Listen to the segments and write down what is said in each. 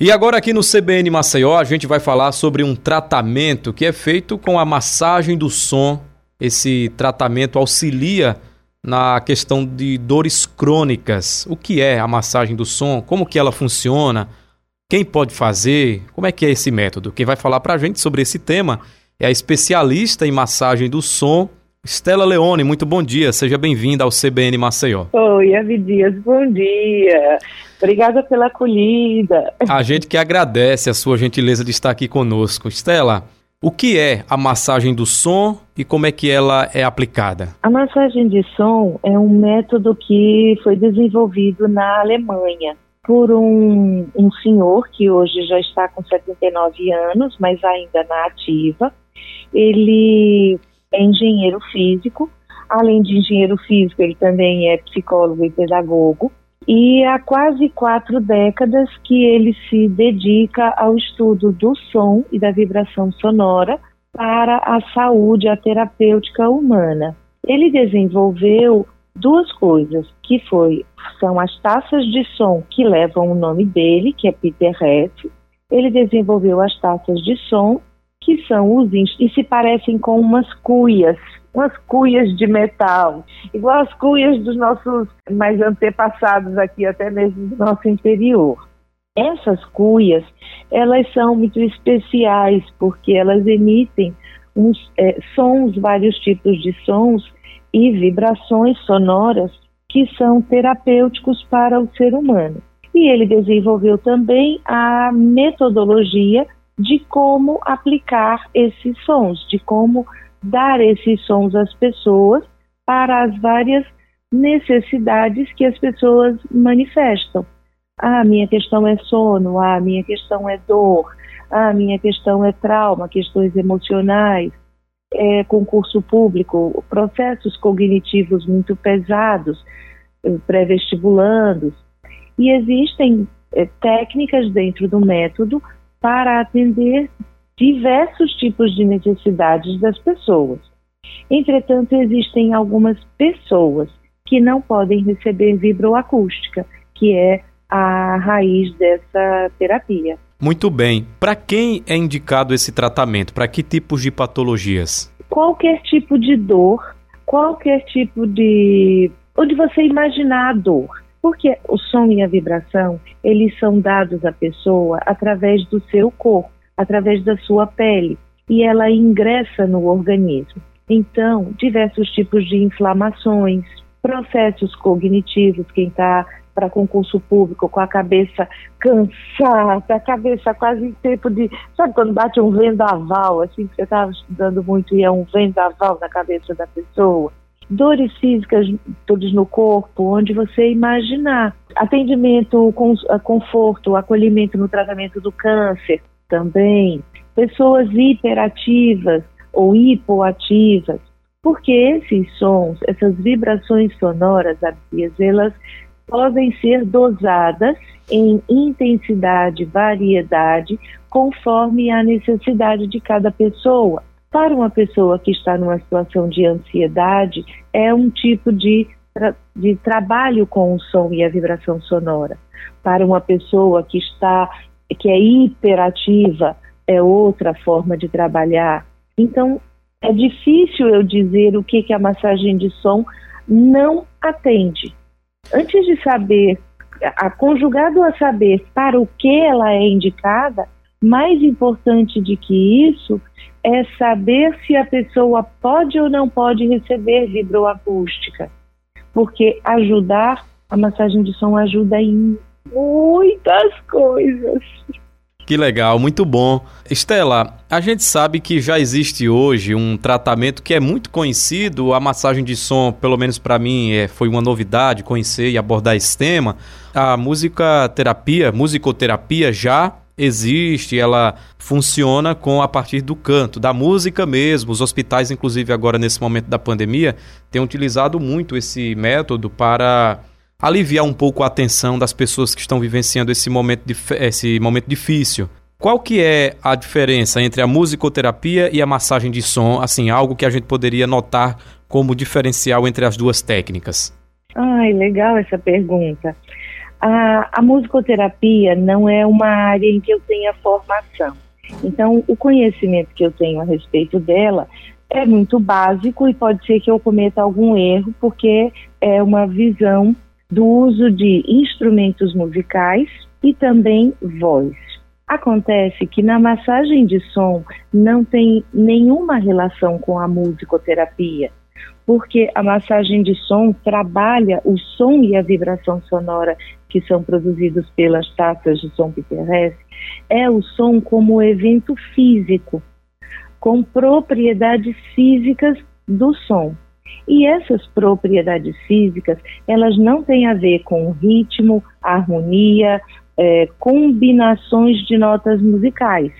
E agora aqui no CBN Maceió a gente vai falar sobre um tratamento que é feito com a massagem do som. Esse tratamento auxilia na questão de dores crônicas. O que é a massagem do som? Como que ela funciona? Quem pode fazer? Como é que é esse método? Quem vai falar para a gente sobre esse tema é a especialista em massagem do som, Estela Leone. Muito bom dia, seja bem-vinda ao CBN Maceió. Oi, Avi Dias, bom dia. Obrigada pela acolhida. A gente que agradece a sua gentileza de estar aqui conosco. Estela, o que é a massagem do som e como é que ela é aplicada? A massagem de som é um método que foi desenvolvido na Alemanha por um, um senhor que hoje já está com 79 anos, mas ainda na ativa. Ele é engenheiro físico. Além de engenheiro físico, ele também é psicólogo e pedagogo e há quase quatro décadas que ele se dedica ao estudo do som e da vibração sonora para a saúde, a terapêutica humana. Ele desenvolveu duas coisas, que foi são as taças de som que levam o nome dele, que é Peter Hess. Ele desenvolveu as taças de som que são os e se parecem com umas cuias, umas cuias de metal, igual as cuias dos nossos mais antepassados aqui, até mesmo do nosso interior. Essas cuias, elas são muito especiais porque elas emitem uns é, sons, vários tipos de sons e vibrações sonoras que são terapêuticos para o ser humano. E ele desenvolveu também a metodologia de como aplicar esses sons, de como dar esses sons às pessoas para as várias necessidades que as pessoas manifestam. Ah, minha questão é sono, ah, minha questão é dor, ah, minha questão é trauma, questões emocionais, é concurso público, processos cognitivos muito pesados, eh, pré-vestibulandos. E existem é, técnicas dentro do método para atender diversos tipos de necessidades das pessoas. Entretanto, existem algumas pessoas que não podem receber vibroacústica, que é a raiz dessa terapia. Muito bem. Para quem é indicado esse tratamento? Para que tipos de patologias? Qualquer tipo de dor, qualquer tipo de. onde você imaginar a dor. Porque o som e a vibração, eles são dados à pessoa através do seu corpo através da sua pele e ela ingressa no organismo. Então, diversos tipos de inflamações, processos cognitivos, quem está para concurso público com a cabeça cansada, a cabeça quase em tempo de. Sabe quando bate um vendaval, assim, que você estava estudando muito e é um vendaval na cabeça da pessoa? Dores físicas todos no corpo, onde você imaginar. Atendimento, conforto, acolhimento no tratamento do câncer, também, pessoas hiperativas ou hipoativas, porque esses sons, essas vibrações sonoras, elas podem ser dosadas em intensidade, variedade, conforme a necessidade de cada pessoa. Para uma pessoa que está numa situação de ansiedade, é um tipo de, de trabalho com o som e a vibração sonora. Para uma pessoa que está que é hiperativa, é outra forma de trabalhar. Então, é difícil eu dizer o que, que a massagem de som não atende. Antes de saber, a, conjugado a saber para o que ela é indicada, mais importante do que isso é saber se a pessoa pode ou não pode receber vibroacústica. Porque ajudar, a massagem de som ajuda em muitas coisas. Que legal, muito bom. Estela, a gente sabe que já existe hoje um tratamento que é muito conhecido, a massagem de som, pelo menos para mim, é, foi uma novidade conhecer e abordar esse tema. A música terapia, musicoterapia já existe, ela funciona com a partir do canto, da música mesmo. Os hospitais, inclusive agora nesse momento da pandemia, têm utilizado muito esse método para aliviar um pouco a atenção das pessoas que estão vivenciando esse momento, esse momento difícil. Qual que é a diferença entre a musicoterapia e a massagem de som? Assim, algo que a gente poderia notar como diferencial entre as duas técnicas? Ai, legal essa pergunta. A, a musicoterapia não é uma área em que eu tenha formação. Então, o conhecimento que eu tenho a respeito dela é muito básico e pode ser que eu cometa algum erro, porque é uma visão do uso de instrumentos musicais e também voz. Acontece que na massagem de som não tem nenhuma relação com a musicoterapia, porque a massagem de som trabalha o som e a vibração sonora que são produzidos pelas taças de som terrestre, é o som como evento físico, com propriedades físicas do som. E essas propriedades físicas, elas não têm a ver com ritmo, harmonia, é, combinações de notas musicais.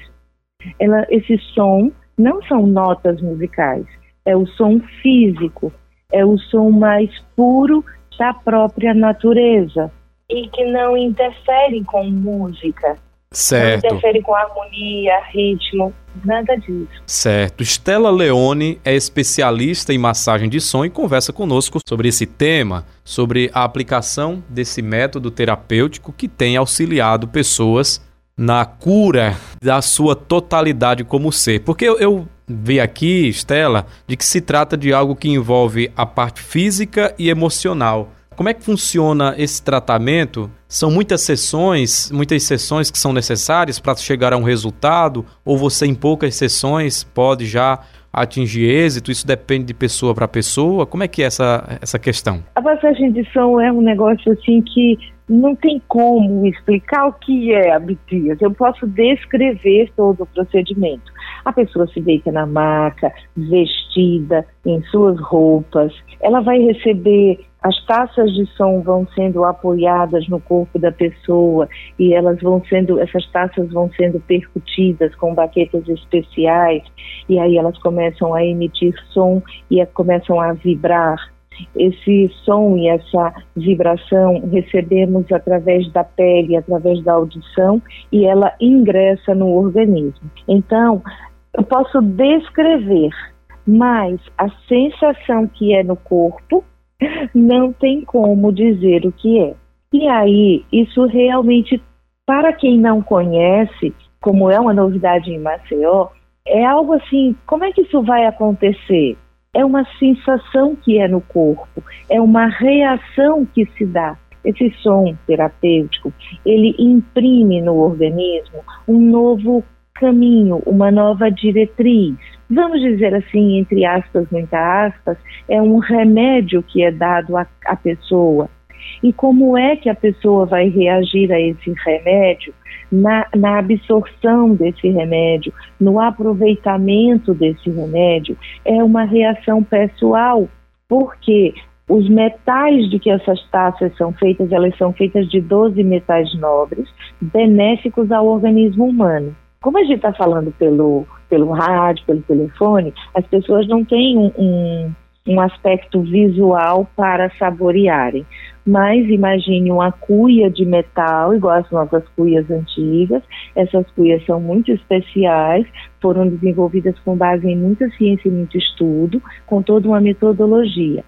Ela, esse som não são notas musicais, é o som físico, é o som mais puro da própria natureza e que não interfere com música. Certo. Não interfere com harmonia, ritmo, nada disso. Certo. Stella Leone é especialista em massagem de som e conversa conosco sobre esse tema, sobre a aplicação desse método terapêutico que tem auxiliado pessoas na cura da sua totalidade como ser. Porque eu, eu vi aqui, Stella, de que se trata de algo que envolve a parte física e emocional. Como é que funciona esse tratamento? São muitas sessões, muitas sessões que são necessárias para chegar a um resultado? Ou você, em poucas sessões, pode já atingir êxito? Isso depende de pessoa para pessoa? Como é que é essa, essa questão? A passagem de som é um negócio assim que não tem como explicar o que é a bitias. Eu posso descrever todo o procedimento. A pessoa se deita na maca, vestida em suas roupas, ela vai receber as taças de som vão sendo apoiadas no corpo da pessoa e elas vão sendo, essas taças vão sendo percutidas com baquetas especiais e aí elas começam a emitir som e começam a vibrar. Esse som e essa vibração recebemos através da pele, através da audição e ela ingressa no organismo. Então, eu posso descrever, mas a sensação que é no corpo não tem como dizer o que é. E aí, isso realmente, para quem não conhece, como é uma novidade em Maceió, é algo assim: como é que isso vai acontecer? É uma sensação que é no corpo, é uma reação que se dá. Esse som terapêutico, ele imprime no organismo um novo caminho, uma nova diretriz. Vamos dizer assim, entre aspas, muitas aspas, é um remédio que é dado à, à pessoa. E como é que a pessoa vai reagir a esse remédio? Na, na, absorção desse remédio, no aproveitamento desse remédio, é uma reação pessoal, porque os metais de que essas taças são feitas, elas são feitas de 12 metais nobres, benéficos ao organismo humano. Como a gente está falando pelo, pelo rádio, pelo telefone, as pessoas não têm um, um, um aspecto visual para saborearem. Mas imagine uma cuia de metal, igual as nossas cuias antigas. Essas cuias são muito especiais, foram desenvolvidas com base em muita ciência e muito estudo, com toda uma metodologia.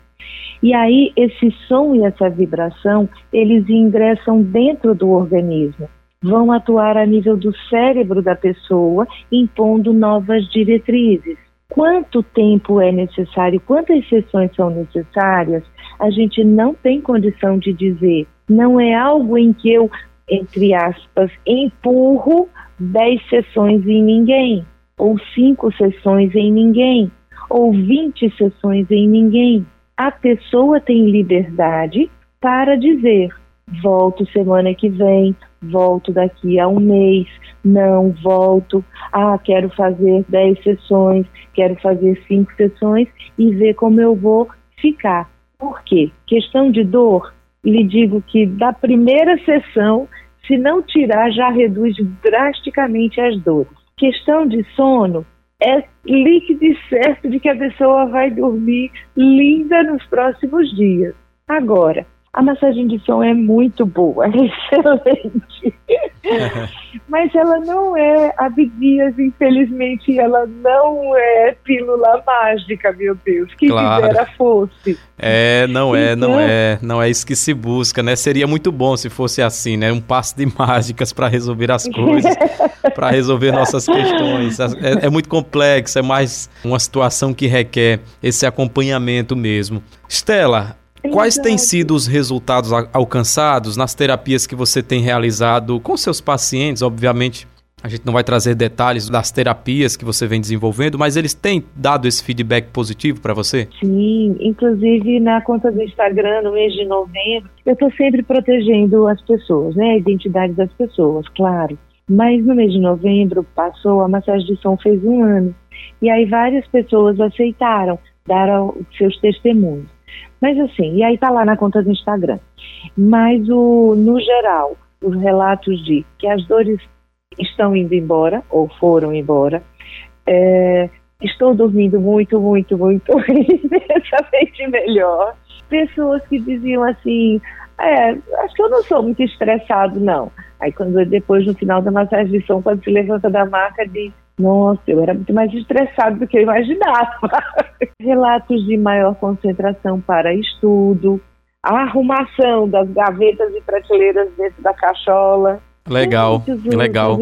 E aí, esse som e essa vibração, eles ingressam dentro do organismo vão atuar a nível do cérebro da pessoa, impondo novas diretrizes. Quanto tempo é necessário, quantas sessões são necessárias, a gente não tem condição de dizer. Não é algo em que eu, entre aspas, empurro 10 sessões em ninguém, ou 5 sessões em ninguém, ou 20 sessões em ninguém. A pessoa tem liberdade para dizer: volto semana que vem, volto daqui a um mês, não volto, ah, quero fazer 10 sessões, quero fazer 5 sessões e ver como eu vou ficar. Por quê? Questão de dor, lhe digo que da primeira sessão, se não tirar, já reduz drasticamente as dores. Questão de sono, é líquido e certo de que a pessoa vai dormir linda nos próximos dias. Agora, A massagem de som é muito boa, é excelente. Mas ela não é Abdias, infelizmente, ela não é pílula mágica, meu Deus. Que claro. fosse. É, não é, então, não é, não é isso que se busca, né? Seria muito bom se fosse assim, né? Um passo de mágicas para resolver as coisas, para resolver nossas questões. É, é muito complexo, é mais uma situação que requer esse acompanhamento mesmo. Stella, Quais têm sido os resultados alcançados nas terapias que você tem realizado com seus pacientes? Obviamente, a gente não vai trazer detalhes das terapias que você vem desenvolvendo, mas eles têm dado esse feedback positivo para você? Sim, inclusive na conta do Instagram, no mês de novembro, eu estou sempre protegendo as pessoas, né? A identidade das pessoas, claro. Mas no mês de novembro passou, a massagem de som fez um ano. E aí várias pessoas aceitaram, deram seus testemunhos. Mas assim, e aí tá lá na conta do Instagram. Mas o, no geral, os relatos de que as dores estão indo embora, ou foram embora, é, estou dormindo muito, muito, muito, imensamente melhor. Pessoas que diziam assim, é, acho que eu não sou muito estressado, não. Aí quando depois, no final da de som, quando se levanta da maca, diz, nossa, eu era muito mais estressado do que eu imaginava. Relatos de maior concentração para estudo, a arrumação das gavetas e prateleiras dentro da cachola. Legal, legal.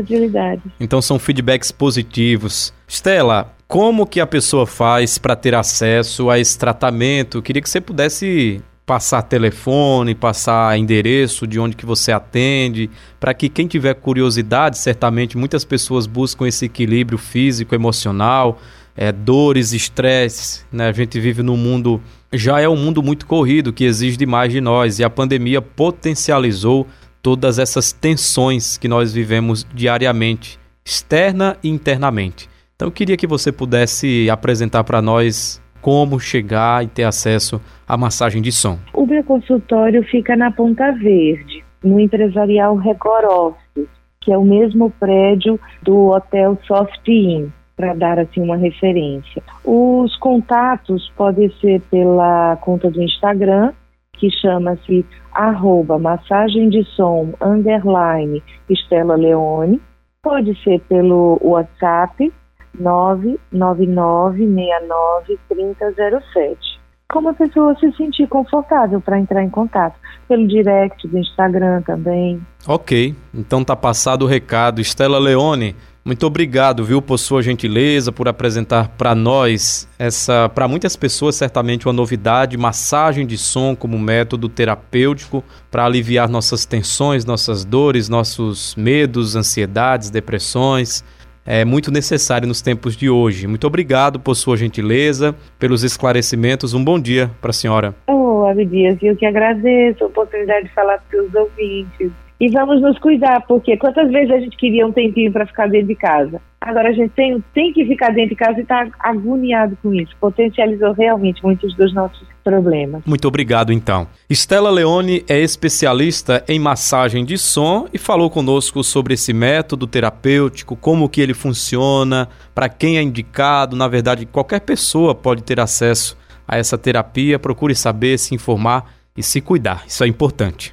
Então são feedbacks positivos. Stella, como que a pessoa faz para ter acesso a esse tratamento? Queria que você pudesse passar telefone, passar endereço de onde que você atende, para que quem tiver curiosidade, certamente muitas pessoas buscam esse equilíbrio físico, emocional, é, dores, estresse, né? A gente vive num mundo já é um mundo muito corrido que exige demais de nós e a pandemia potencializou todas essas tensões que nós vivemos diariamente, externa e internamente. Então eu queria que você pudesse apresentar para nós como chegar e ter acesso à massagem de som? O meu consultório fica na Ponta Verde, no empresarial Record Office, que é o mesmo prédio do Hotel Soft Inn, para dar assim uma referência. Os contatos podem ser pela conta do Instagram, que chama-se arroba massagem de som underline Estela Leone, pode ser pelo WhatsApp 999693007. Como a pessoa se sentir confortável para entrar em contato. Pelo direct do Instagram também. Ok, então tá passado o recado. Estela Leone, muito obrigado, viu, por sua gentileza, por apresentar para nós essa, para muitas pessoas certamente uma novidade, massagem de som como método terapêutico para aliviar nossas tensões, nossas dores, nossos medos, ansiedades, depressões é muito necessário nos tempos de hoje. Muito obrigado por sua gentileza, pelos esclarecimentos. Um bom dia para a senhora. Oh, Abdias, eu que agradeço a oportunidade de falar para os ouvintes. E vamos nos cuidar, porque quantas vezes a gente queria um tempinho para ficar dentro de casa? Agora a gente tem, tem que ficar dentro de casa e está agoniado com isso. Potencializou realmente muitos dos nossos problemas. Muito obrigado, então. Estela Leone é especialista em massagem de som e falou conosco sobre esse método terapêutico, como que ele funciona, para quem é indicado. Na verdade, qualquer pessoa pode ter acesso a essa terapia. Procure saber, se informar e se cuidar. Isso é importante.